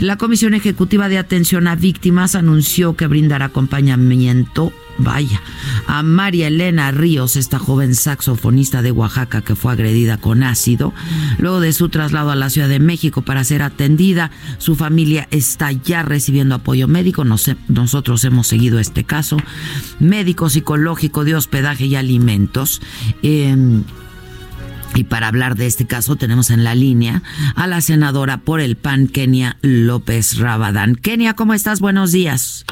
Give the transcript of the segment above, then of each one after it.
La Comisión Ejecutiva de Atención a Víctimas anunció que brindará acompañamiento, vaya, a María Elena Ríos, esta joven saxofonista de Oaxaca que fue agredida con ácido. Luego de su traslado a la Ciudad de México para ser atendida, su familia está ya recibiendo apoyo médico. nosotros hemos seguido este caso. Médico, psicológico, de hospedaje y alimentos. Eh, y para hablar de este caso tenemos en la línea a la senadora por el PAN, Kenia López Rabadán. Kenia, ¿cómo estás? Buenos días.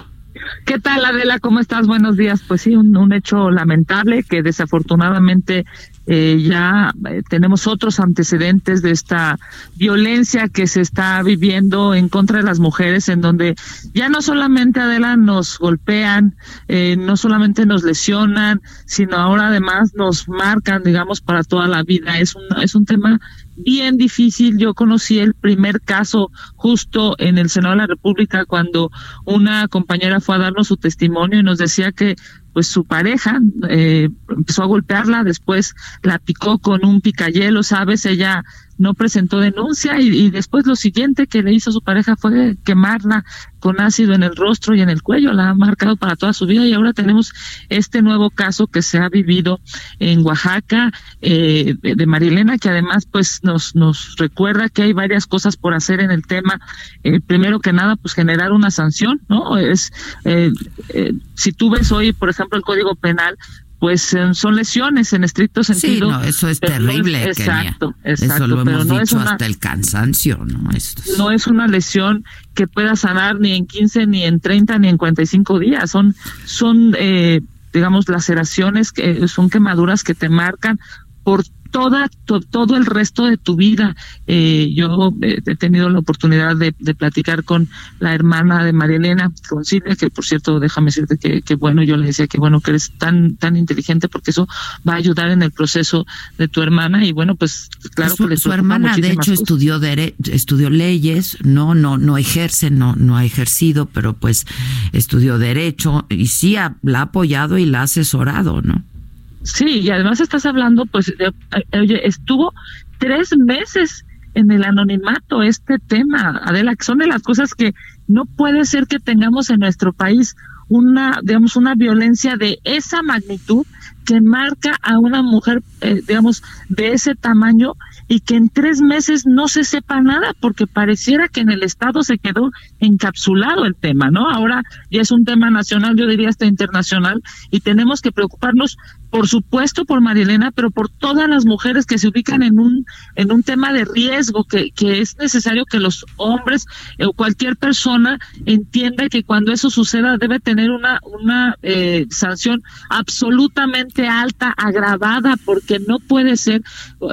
¿Qué tal, Adela? ¿Cómo estás? Buenos días. Pues sí, un, hecho lamentable que desafortunadamente eh, ya eh, tenemos otros antecedentes de esta violencia que se está viviendo en contra de las mujeres, en donde ya no solamente Adela nos golpean, eh, no solamente nos lesionan, sino ahora además nos marcan, digamos, para toda la vida. Es un, es un tema bien difícil. Yo conocí el primer caso justo en el Senado de la República cuando una compañera fue a darnos su testimonio y nos decía que pues su pareja eh, empezó a golpearla, después la picó con un picayelo, ¿sabes? Ella no presentó denuncia y, después lo siguiente que le hizo su pareja fue quemarla con ácido en el rostro y en el cuello, la ha marcado para toda su vida y ahora tenemos este nuevo caso que se ha vivido en Oaxaca eh, de Marilena que además pues nos nos recuerda que hay varias cosas por hacer en el tema. Eh, primero que nada pues generar una sanción, ¿no? Es eh, eh si tú ves hoy por ejemplo el Código Penal pues son lesiones en estricto sentido. Sí, no, eso es terrible. exacto, exacto. Eso lo hemos dicho hasta el cansancio, ¿no? No es una lesión que pueda sanar ni en 15, ni en 30, ni en 45 días. Son, son eh, digamos, laceraciones que son quemaduras que te marcan por toda todo el resto de tu vida. Eh, yo eh, he tenido la oportunidad de, platicar con la hermana de María Elena, con Silvia, que por cierto, déjame decirte que, bueno, yo le decía que bueno que eres tan tan inteligente porque eso va a ayudar en el proceso de tu hermana y bueno, pues claro su, que su hermana de hecho estudió estudió leyes, no no no ejerce, no no ha ejercido, pero pues estudió derecho y sí la ha apoyado y la ha asesorado, ¿no? Sí, y además estás hablando, pues, oye, estuvo tres meses en el anonimato este tema, Adela, que son de las cosas que no puede ser que tengamos en nuestro país una, digamos, una violencia de esa magnitud que marca a una mujer, eh, digamos, de ese tamaño y que en tres meses no se sepa nada porque pareciera que en el Estado se quedó encapsulado el tema, ¿no? Ahora ya es un tema nacional, yo diría hasta internacional, y tenemos que preocuparnos por supuesto por Marielena, pero por todas las mujeres que se ubican en un en un tema de riesgo que, que es necesario que los hombres o cualquier persona entienda que cuando eso suceda debe tener una una eh, sanción absolutamente alta, agravada, porque no puede ser,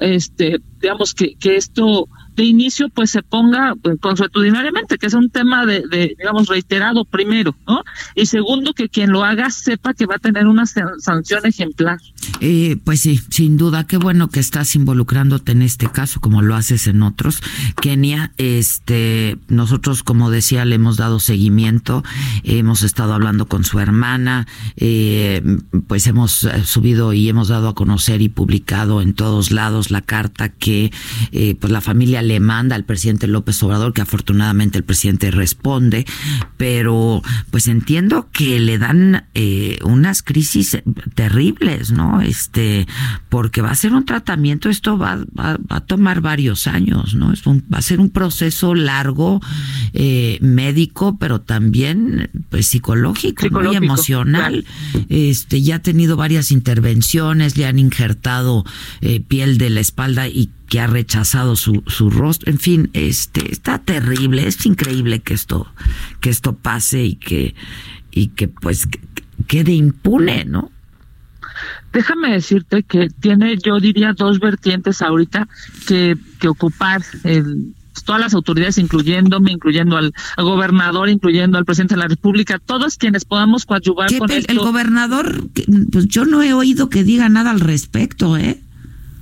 este, digamos que que esto de inicio pues se ponga pues, consuetudinariamente, que es un tema de, digamos, reiterado primero, ¿no? Y segundo, que quien lo haga sepa que va a tener una sanción ejemplar. Eh, pues sí, sin duda, qué bueno que estás involucrándote en este caso, como lo haces en otros. Kenia, este, nosotros, como decía, le hemos dado seguimiento, hemos estado hablando con su hermana, eh, pues hemos eh, subido y hemos dado a conocer y publicado en todos lados la carta que pues la familia le manda al presidente López Obrador, que afortunadamente el presidente responde, pero pues entiendo que le dan eh, unas crisis terribles, ¿no? Este, porque va a ser un tratamiento, esto va, va, a tomar varios años, ¿no? Es va a ser un proceso largo, eh, médico, pero también pues psicológico, y emocional. Este, ya ha tenido varias intervenciones, le han injertado eh, piel de la espalda y que ha rechazado su, su rostro, en fin, este está terrible, es increíble que esto que esto pase y que y que pues quede impune, ¿no? Déjame decirte que tiene, yo diría, dos vertientes ahorita que, que ocupar el todas las autoridades, incluyéndome, incluyendo al, gobernador, incluyendo al presidente de la República, todos quienes podamos coadyuvar con El gobernador, pues yo no he oído que diga nada al respecto, ¿eh?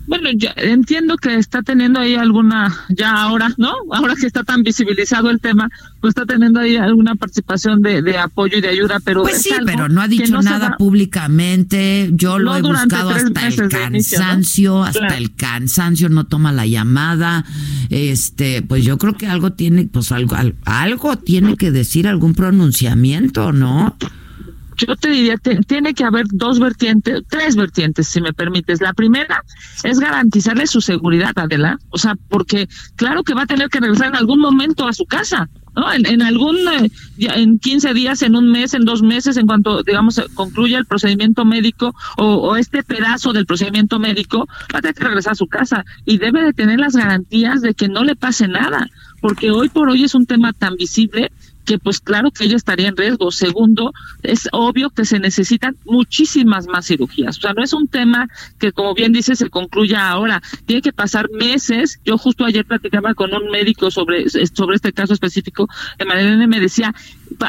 Bueno, ya entiendo que está teniendo ahí alguna, ya ahora, ¿no? Ahora que está tan visibilizado el tema, pues está teniendo ahí alguna participación de, de apoyo y de ayuda, pero... Pues sí, pero no ha dicho nada públicamente, yo lo he buscado hasta el cansancio, hasta el cansancio, no toma la llamada, este, pues yo creo que algo tiene, pues algo, algo tiene que decir, algún pronunciamiento, ¿no? Yo te diría, tiene que haber dos vertientes, tres vertientes, si me permites. La primera es garantizarle su seguridad, Adela. O sea, porque claro que va a tener que regresar en algún momento a su casa, ¿no? En, algún, eh, en 15 días, en un mes, en dos meses, en cuanto, digamos, concluya el procedimiento médico o, o este pedazo del procedimiento médico, va a tener que regresar a su casa y debe de tener las garantías de que no le pase nada porque hoy por hoy es un tema tan visible que pues claro que ella estaría en riesgo. Segundo, es obvio que se necesitan muchísimas más cirugías. O sea, no es un tema que, como bien dice, se concluya ahora. Tiene que pasar meses. Yo justo ayer platicaba con un médico sobre, sobre este caso específico. Emanuel me decía,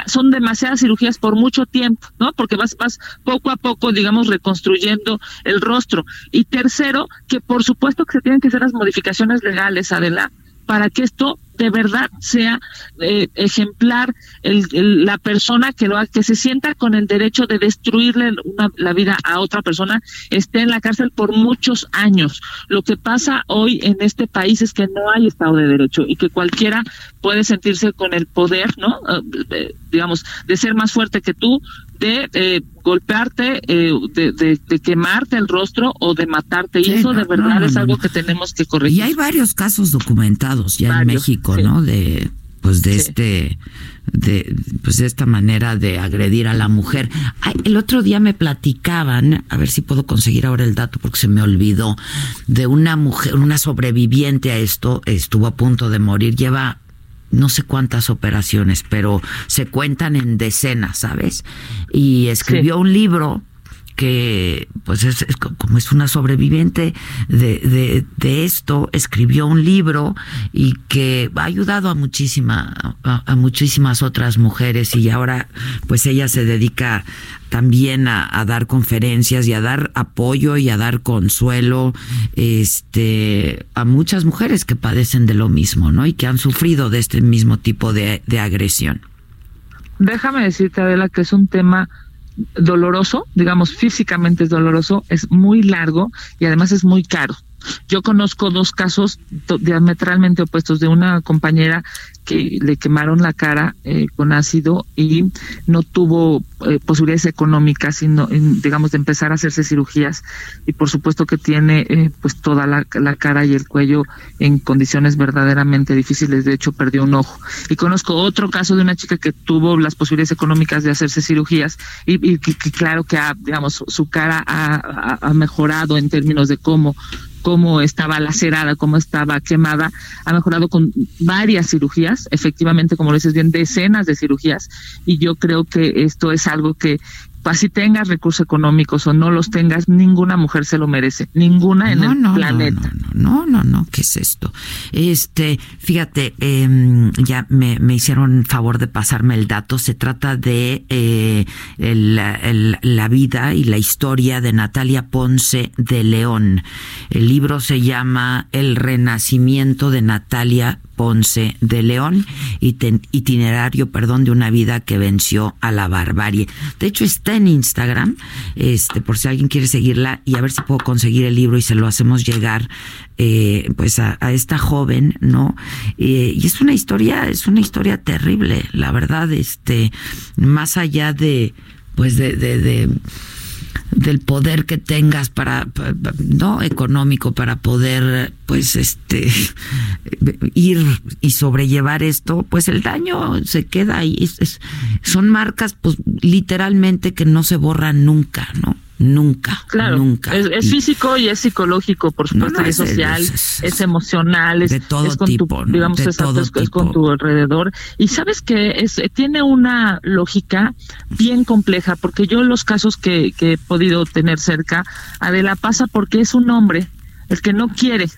son demasiadas cirugías por mucho tiempo, ¿no? Porque vas, vas poco a poco, digamos, reconstruyendo el rostro. Y tercero, que por supuesto que se tienen que hacer las modificaciones legales, adelante para que esto de verdad sea eh, ejemplar el, la persona que lo que se sienta con el derecho de destruirle la vida a otra persona esté en la cárcel por muchos años. Lo que pasa hoy en este país es que no hay Estado de Derecho y que cualquiera puede sentirse con el poder, ¿no? Eh, digamos, de ser más fuerte que tú, de eh, golpearte, eh, de, de, quemarte el rostro o de matarte. Y eso de verdad es algo que tenemos que corregir. Y hay varios casos documentados ya en México, ¿no? De pues de este de pues de esta manera de agredir a la mujer. el otro día me platicaban, a ver si puedo conseguir ahora el dato porque se me olvidó, de una mujer, una sobreviviente a esto, estuvo a punto de morir, lleva no sé cuántas operaciones, pero se cuentan en decenas, ¿sabes? Y escribió un libro que pues es, como es una sobreviviente de, de, esto, escribió un libro y que ha ayudado a muchísima, a, muchísimas otras mujeres y ahora pues ella se dedica también a, dar conferencias y a dar apoyo y a dar consuelo este a muchas mujeres que padecen de lo mismo, ¿no? Y que han sufrido de este mismo tipo de, de agresión. Déjame decirte, Adela, que es un tema doloroso, digamos físicamente es doloroso, es muy largo y además es muy caro. Yo conozco dos casos diametralmente opuestos de una compañera que le quemaron la cara eh, con ácido y no tuvo eh, posibilidades económicas, sino, digamos, de empezar a hacerse cirugías. Y por supuesto que tiene eh, pues toda la, cara y el cuello en condiciones verdaderamente difíciles. De hecho, perdió un ojo. Y conozco otro caso de una chica que tuvo las posibilidades económicas de hacerse cirugías y, que, claro que ha, digamos, su cara ha mejorado en términos de cómo cómo estaba lacerada, cómo estaba quemada, ha mejorado con varias cirugías, efectivamente, como lo dices bien, decenas de cirugías, y yo creo que esto es algo que así tengas recursos económicos o no los tengas, ninguna mujer se lo merece, ninguna en el planeta. No, no, no, no, ¿qué es esto? Este, fíjate, eh, ya me, me, hicieron favor de pasarme el dato, se trata de eh, la vida y la historia de Natalia Ponce de León. El libro se llama El renacimiento de Natalia Ponce de León, itinerario, perdón, de una vida que venció a la barbarie. De hecho, está en Instagram, este, por si alguien quiere seguirla y a ver si puedo conseguir el libro y se lo hacemos llegar, eh, pues a, esta joven, ¿no? Eh, y es una historia, es una historia terrible, la verdad, este, más allá de, pues de, de del poder que tengas para, no económico para poder pues este ir y sobrellevar esto pues el daño se queda ahí. Es, son marcas pues literalmente que no se borran nunca no Nunca, claro, nunca. Es, físico y es psicológico, por supuesto, es, social, es, emocional, es, de todo con tipo, tu, digamos, es, con tu alrededor. Y sabes que es, tiene una lógica bien compleja, porque yo los casos que, que he podido tener cerca, Adela pasa porque es un hombre el que no quiere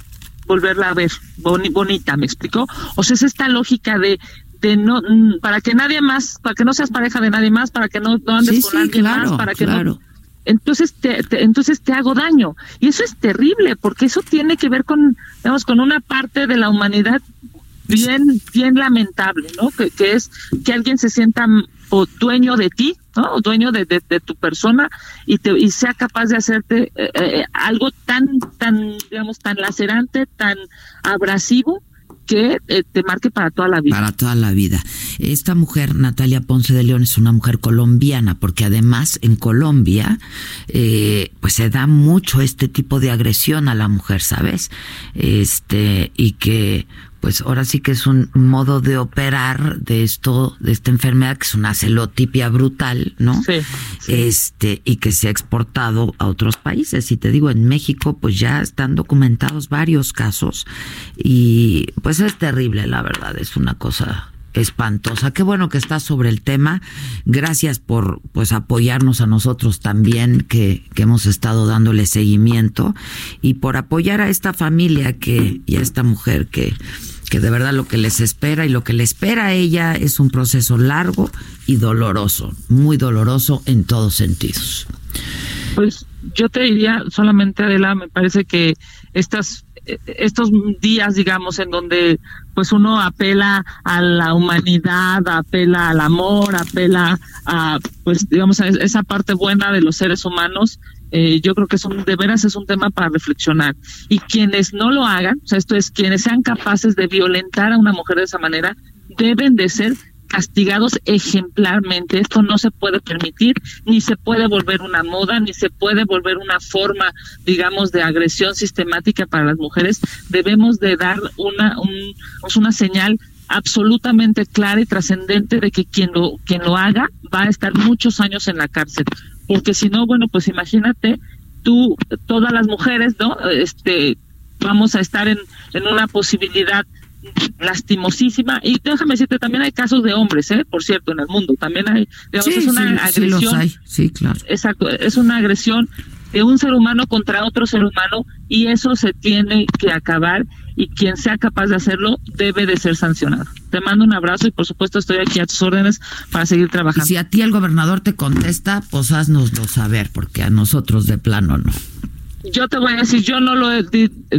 volverla a ver bonita, ¿me explico? O sea, es esta lógica de de no mm, para que nadie más, para que no seas pareja de nadie más, para que no, andes con alguien más, para que no entonces te, entonces te hago daño. Y eso es terrible porque eso tiene que ver con digamos con una parte de la humanidad bien bien lamentable no que, que es que alguien se sienta o dueño de ti no o dueño de, de, tu persona y te y sea capaz de hacerte eh, eh, algo tan tan digamos tan lacerante tan abrasivo que eh, te marque para toda la vida. Para toda la vida. Esta mujer, Natalia Ponce de León, es una mujer colombiana, porque además en Colombia, eh, pues se da mucho este tipo de agresión a la mujer, ¿sabes? Este, y que pues ahora sí que es un modo de operar de esto, de esta enfermedad que es una celotipia brutal, ¿no? Sí, Este, y que se ha exportado a otros países. Y te digo, en México, pues ya están documentados varios casos. Y pues es terrible, la verdad, es una cosa espantosa. Qué bueno que estás sobre el tema. Gracias por pues apoyarnos a nosotros también que, que hemos estado dándole seguimiento y por apoyar a esta familia que y a esta mujer que que de verdad lo que les espera y lo que le espera a ella es un proceso largo y doloroso, muy doloroso en todos sentidos. Pues yo te diría solamente Adela, me parece que estas estos días, digamos, en donde pues uno apela a la humanidad, apela al amor, apela a, pues digamos, a esa parte buena de los seres humanos, eh, yo creo que es un, de veras es un tema para reflexionar. Y quienes no lo hagan, o sea, esto es, quienes sean capaces de violentar a una mujer de esa manera, deben de ser castigados ejemplarmente. Esto no se puede permitir, ni se puede volver una moda, ni se puede volver una forma, digamos, de agresión sistemática para las mujeres. Debemos de dar una, un, pues una señal absolutamente clara y trascendente de que quien lo, quien lo haga va a estar muchos años en la cárcel. Porque si no, bueno, pues imagínate tú, todas las mujeres, ¿no? Este, vamos a estar en, en una posibilidad lastimosísima. Y déjame decirte también hay casos de hombres eh por cierto en el mundo. También hay digamos, es una agresión. sí, claro. Exacto es una agresión de un ser humano contra otro ser humano y eso se tiene que acabar y quien sea capaz de hacerlo debe de ser sancionado. Te mando un abrazo y por supuesto estoy aquí a tus órdenes para seguir trabajando. si a ti el gobernador te contesta, pues haznoslo saber, porque a nosotros de plano no yo te voy a decir, yo no lo he,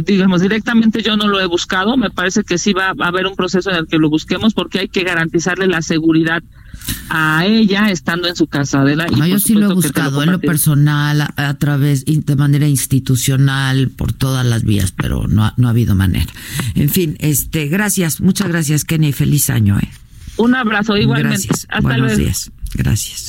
digamos, directamente yo no lo he buscado, me parece que sí va a haber un proceso en el que lo busquemos porque hay que garantizarle la seguridad a ella estando en su casa. De la, no, yo sí lo he buscado en lo personal, a, través, de manera institucional, por todas las vías, pero no ha, no ha habido manera. En fin, este, gracias, muchas gracias, Kenny, feliz año. Eh. Un abrazo, igualmente. Gracias. Hasta Buenos días. Gracias.